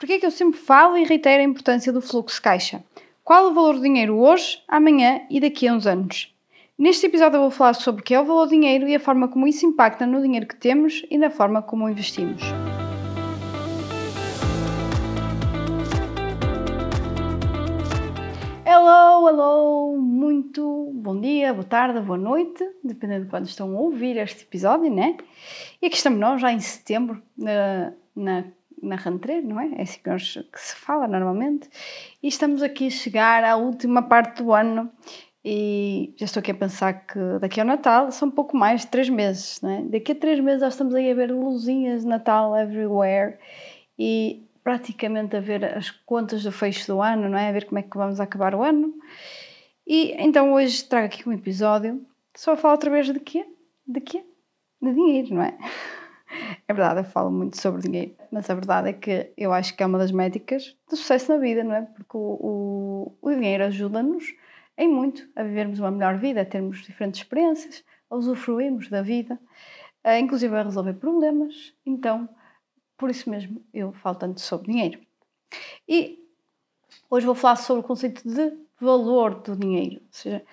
Porquê é que eu sempre falo e reitero a importância do fluxo caixa? Qual o valor do dinheiro hoje, amanhã e daqui a uns anos? Neste episódio eu vou falar sobre o que é o valor do dinheiro e a forma como isso impacta no dinheiro que temos e na forma como o investimos. Hello, hello, muito bom dia, boa tarde, boa noite, dependendo de quando estão a ouvir este episódio, né? E aqui estamos nós, já em setembro, na, na na rentrée, não é? É assim que, nós, que se fala normalmente. E estamos aqui a chegar à última parte do ano e já estou aqui a pensar que daqui ao Natal são um pouco mais de três meses, não é? Daqui a três meses nós estamos aí a ver luzinhas de Natal everywhere e praticamente a ver as contas do fecho do ano, não é? A ver como é que vamos acabar o ano. E então hoje trago aqui um episódio só falo outra vez de quê? De quê? De dinheiro, não é? É verdade, eu falo muito sobre dinheiro, mas a verdade é que eu acho que é uma das métricas do sucesso na vida, não é? Porque o, o, o dinheiro ajuda-nos em muito a vivermos uma melhor vida, a termos diferentes experiências, a usufruirmos da vida, a, inclusive a resolver problemas. Então, por isso mesmo, eu falo tanto sobre dinheiro. E hoje vou falar sobre o conceito de valor do dinheiro, ou seja,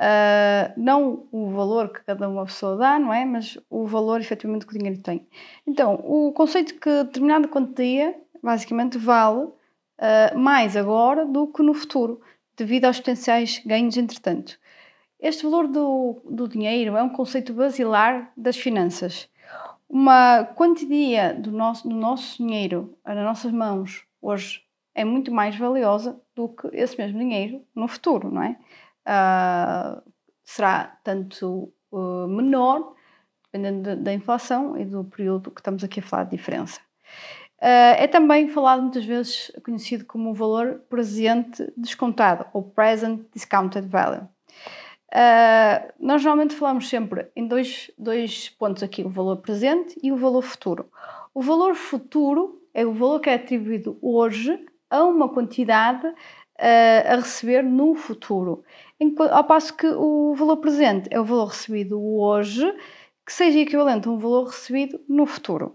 Uh, não o valor que cada uma pessoa dá, não é? Mas o valor efetivamente que o dinheiro tem. Então, o conceito que determinada quantia basicamente vale uh, mais agora do que no futuro, devido aos potenciais ganhos entretanto. Este valor do, do dinheiro é um conceito basilar das finanças. Uma quantia do nosso, do nosso dinheiro nas nossas mãos hoje é muito mais valiosa do que esse mesmo dinheiro no futuro, não é? Uh, será tanto uh, menor, dependendo da inflação e do período que estamos aqui a falar de diferença. Uh, é também falado muitas vezes conhecido como o valor presente descontado, ou present discounted value. Uh, nós normalmente falamos sempre em dois, dois pontos aqui, o valor presente e o valor futuro. O valor futuro é o valor que é atribuído hoje a uma quantidade uh, a receber no futuro ao passo que o valor presente é o valor recebido hoje, que seja equivalente a um valor recebido no futuro.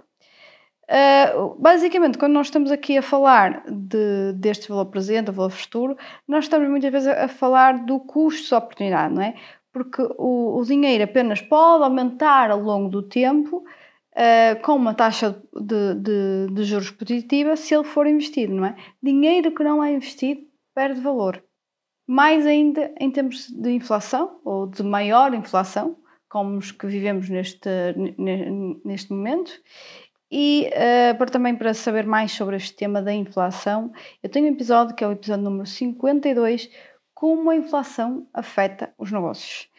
Uh, basicamente, quando nós estamos aqui a falar de, deste valor presente, o valor futuro, nós estamos muitas vezes a, falar do custo de oportunidade, não é? Porque o, o, dinheiro apenas pode aumentar ao longo do tempo uh, com uma taxa de, de, de juros positiva se ele for investido, não é? Dinheiro que não é investido perde valor mais ainda em termos de inflação ou de maior inflação, como os que vivemos neste, neste momento. E uh, para, também para saber mais sobre este tema da inflação, eu tenho um episódio que é o episódio número 52, como a inflação afeta os negócios.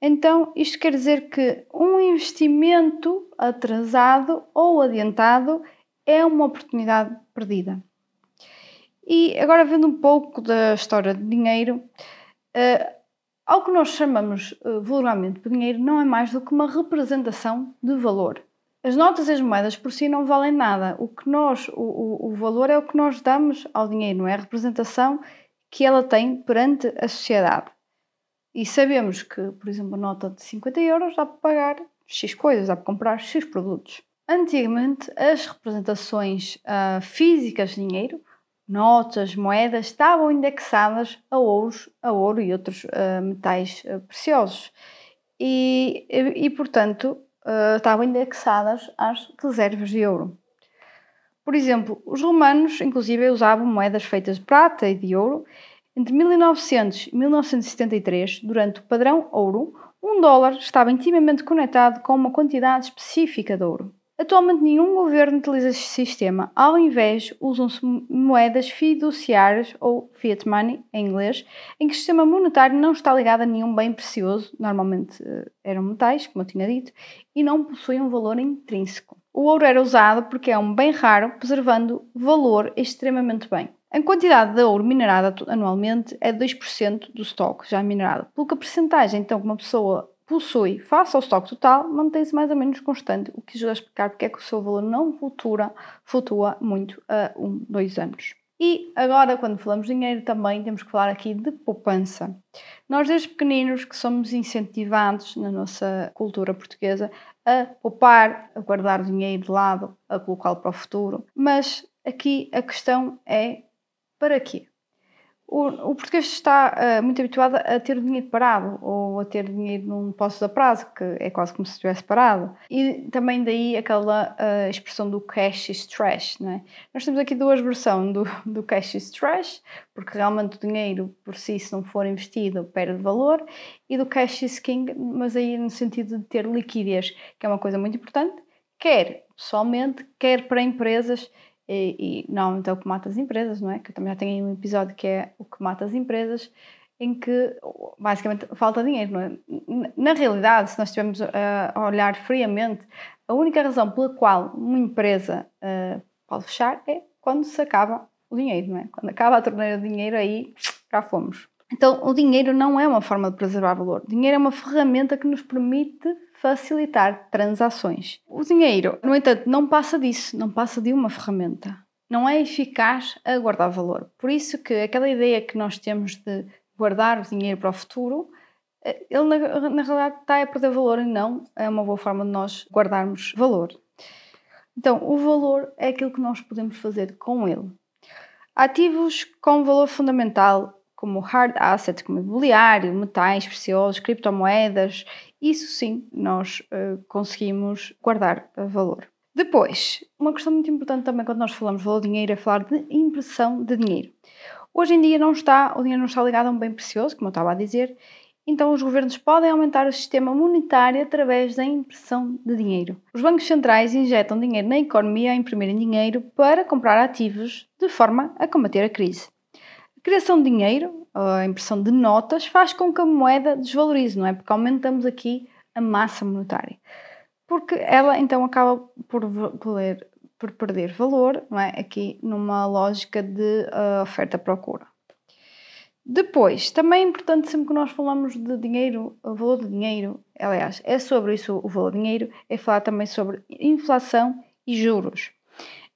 Então, isto quer dizer que um investimento atrasado ou adiantado é uma oportunidade perdida. E agora, vendo um pouco da história de dinheiro, uh, ao que nós chamamos uh, vulgarmente de dinheiro não é mais do que uma representação de valor. As notas e as moedas por si não valem nada. O que nós, o, o, o valor é o que nós damos ao dinheiro, não é a representação que ela tem perante a sociedade. E sabemos que, por exemplo, a nota de 50 euros dá para pagar X coisas, dá para comprar X produtos. Antigamente, as representações uh, físicas de dinheiro notas, moedas estavam indexadas a ouro, a ouro e outros uh, metais uh, preciosos e, e, e portanto, uh, estavam indexadas às reservas de ouro. Por exemplo, os romanos, inclusive, usavam moedas feitas de prata e de ouro. Entre 1900 e 1973, durante o padrão ouro, um dólar estava intimamente conectado com uma quantidade específica de ouro. Atualmente nenhum governo utiliza este sistema, ao invés usam-se moedas fiduciárias ou fiat money em inglês, em que o sistema monetário não está ligado a nenhum bem precioso, normalmente eh, eram metais, como eu tinha dito, e não possuem um valor intrínseco. O ouro era usado porque é um bem raro, preservando valor extremamente bem. A quantidade de ouro minerado anualmente é 2% do estoque já minerado, pelo que a percentagem então que uma pessoa possui face ao estoque total mantém-se mais ou menos constante, o que ajuda a explicar porque é que o seu valor não flutua, flutua muito a um, dois anos. E agora, quando falamos de dinheiro, também temos que falar aqui de poupança. Nós, desde pequeninos, que somos incentivados na nossa cultura portuguesa a poupar, a guardar dinheiro de lado, a colocá-lo para o futuro, mas aqui a questão é para quê? O, o português está uh, muito habituado a ter o dinheiro parado ou a ter dinheiro num posto a prazo, que é quase como se estivesse parado. E também daí aquela uh, expressão do cash is trash. Não é? Nós temos aqui duas versões do, do cash is trash, porque realmente o dinheiro por si, se não for investido, perde valor, e do cash is king, mas aí no sentido de ter liquidez, que é uma coisa muito importante, quer pessoalmente, quer para empresas e, e normalmente é o que mata as empresas, não é? Que eu também já tenho um episódio que é o que mata as empresas, em que basicamente falta dinheiro, não é? Na realidade, se nós estivermos a olhar friamente, a única razão pela qual uma empresa uh, pode fechar é quando se acaba o dinheiro, não é? Quando acaba a torneira de dinheiro, aí já fomos. Então, o dinheiro não é uma forma de preservar valor. O dinheiro é uma ferramenta que nos permite facilitar transações. O dinheiro, no entanto, não passa disso, não passa de uma ferramenta. Não é eficaz a guardar valor. Por isso que aquela ideia que nós temos de guardar o dinheiro para o futuro, eh, ele na, na realidade está a perder valor e não é uma boa forma de nós guardarmos valor. Então, o valor é aquilo que nós podemos fazer com ele. Ativos com valor fundamental como hard assets, como imobiliário, metais preciosos, criptomoedas, isso sim nós uh, conseguimos guardar valor. Depois, uma questão muito importante também quando nós falamos de valor dinheiro é falar de impressão de dinheiro. Hoje em dia não está, o dinheiro não está ligado a um bem precioso, como eu estava a dizer, então os governos podem aumentar o sistema monetário através da impressão de dinheiro. Os bancos centrais injetam dinheiro na economia a imprimir dinheiro para comprar ativos de forma a combater a crise criação de dinheiro, a impressão de notas, faz com que a moeda desvalorize, não é? Porque aumentamos aqui a massa monetária. Porque ela então acaba por, poder, por perder valor, não é? Aqui numa lógica de uh, oferta-procura. Depois, também é importante sempre que nós falamos de dinheiro, o valor do dinheiro, aliás, é sobre isso o valor do dinheiro, é falar também sobre inflação e juros.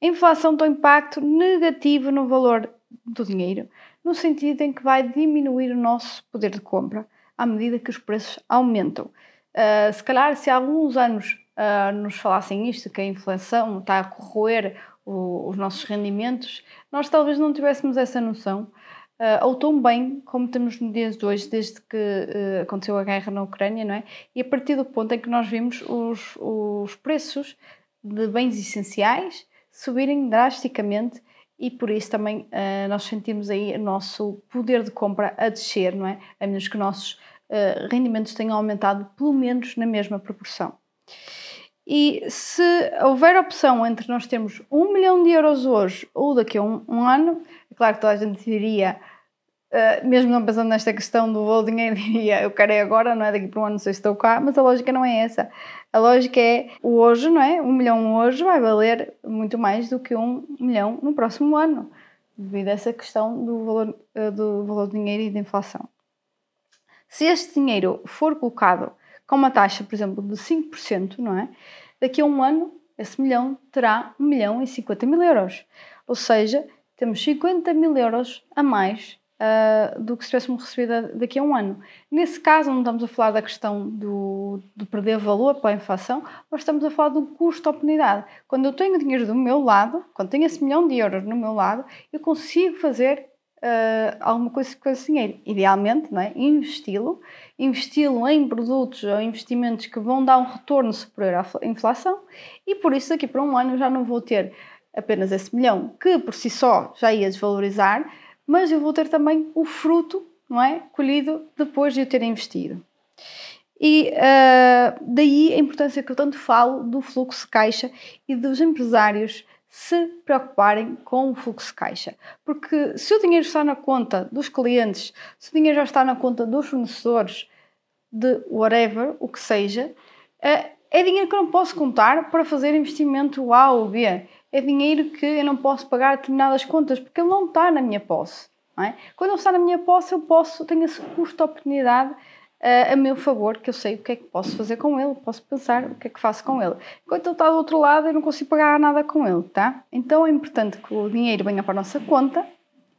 A inflação tem um impacto negativo no valor do dinheiro, no sentido em que vai diminuir o nosso poder de compra à medida que os preços aumentam. Uh, se calhar, se há alguns anos uh, nos falassem isto, que a inflação está a corroer o, os nossos rendimentos, nós talvez não tivéssemos essa noção, uh, ou tão bem como temos no dia de hoje, desde que aconteceu a guerra na Ucrânia, não é? E a partir do ponto em que nós vimos os, os preços de bens essenciais subirem drasticamente e por isso também uh, nós sentimos aí o nosso poder de compra a descer, não é? A menos que nossos uh, rendimentos tenham aumentado pelo menos na mesma proporção. E se houver opção entre nós termos um milhão de euros hoje ou daqui a um, um ano, é claro que toda a gente diria Uh, mesmo não pensando nesta questão do voo dinheiro, diria eu quero é agora, não é daqui para um ano, não sei se estou cá, mas a lógica não é essa. A lógica é o hoje, não é? Um milhão hoje vai valer muito mais do que um milhão no próximo ano, devido a essa questão do valor, uh, do valor do dinheiro e da inflação. Se este dinheiro for colocado com uma taxa, por exemplo, de 5%, não é? Daqui a um ano, esse milhão terá 1 milhão e 50 mil euros. Ou seja, temos 50 mil euros a mais uh, do que se tivéssemos recebido daqui a um ano. Nesse caso, não estamos a falar da questão do, do perder valor pela inflação, mas estamos a falar do custo-oportunidade. Quando eu tenho dinheiro do meu lado, quando tenho esse milhão de euros no meu lado, eu consigo fazer Uh, alguma coisa com esse dinheiro. Idealmente, é? investi-lo, investi-lo em produtos ou investimentos que vão dar um retorno superior à inflação e por isso daqui para um ano já não vou ter apenas esse milhão que por si só já ia desvalorizar, mas eu vou ter também o fruto, não é? Colhido depois de eu ter investido. E uh, daí a importância que eu tanto falo do fluxo de caixa e dos empresários se preocuparem com o fluxo de caixa. Porque se o dinheiro está na conta dos clientes, se o dinheiro já está na conta dos fornecedores, de whatever, o que seja, uh, é dinheiro que eu não posso contar para fazer investimento A ou B é dinheiro que eu não posso pagar determinadas contas porque ele não está na minha posse. É? Quando ele está na minha posse, eu posso, tenho esse custo de oportunidade uh, a meu favor, que eu sei o que é que posso fazer com ele, posso pensar o que é que faço com ele. Enquanto ele está do outro lado, eu não consigo pagar nada com ele, tá? Então é importante que o dinheiro venha para a nossa conta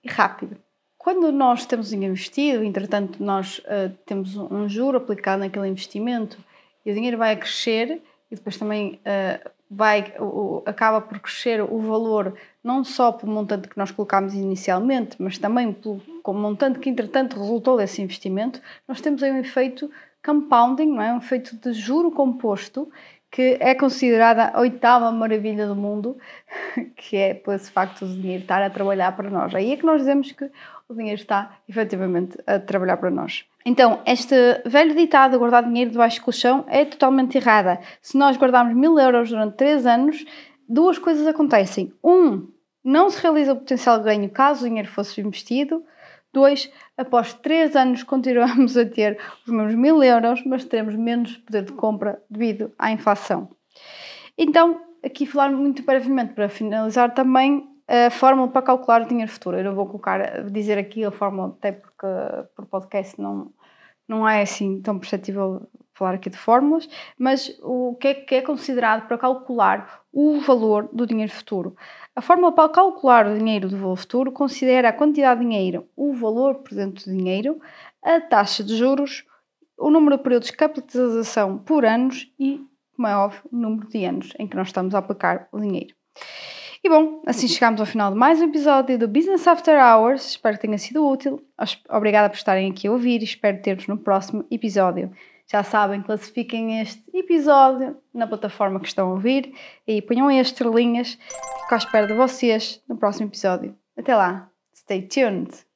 e rápido. Quando nós temos investido, entretanto, nós uh, temos um juro aplicado naquele investimento e o dinheiro vai a crescer e depois também uh, vai, o, acaba por crescer o valor não só pelo montante que nós colocámos inicialmente, mas também pelo montante que entretanto resultou desse investimento, nós temos aí um efeito compounding, não é? um efeito de juro composto, que é considerada a oitava maravilha do mundo, que é por esse facto do dinheiro estar a trabalhar para nós. Aí é que nós dizemos que o dinheiro está efetivamente a trabalhar para nós. Então, este velho ditado de guardar dinheiro debaixo do colchão é totalmente errada. Se nós guardarmos mil euros durante três anos, duas coisas acontecem. Um, não se realiza o potencial ganho caso o dinheiro fosse investido. Dois, após três anos continuamos a ter os mesmos mil euros, mas teremos menos poder de compra devido à inflação. Então, aqui falar muito brevemente para finalizar também a fórmula para calcular o dinheiro futuro. Eu não vou colocar, dizer aqui a fórmula, até porque por podcast não, não é assim tão perceptível falar aqui de fórmulas, mas o que é que é considerado para calcular o valor do dinheiro futuro? A fórmula para calcular o dinheiro do valor futuro considera a quantidade de dinheiro, o valor dentro do dinheiro, a taxa de juros, o número de períodos de capitalização por anos e, como é óbvio, o número de anos em que nós estamos a aplicar o dinheiro. E bom, assim chegamos ao final de mais um episódio do Business After Hours. Espero que tenha sido útil. Obrigada por estarem aqui a ouvir e espero ter-vos no próximo episódio. Já sabem, classifiquem este episódio na plataforma que estão a ouvir e ponham as estrelinhas. Fico à espera de vocês no próximo episódio. Até lá, stay tuned!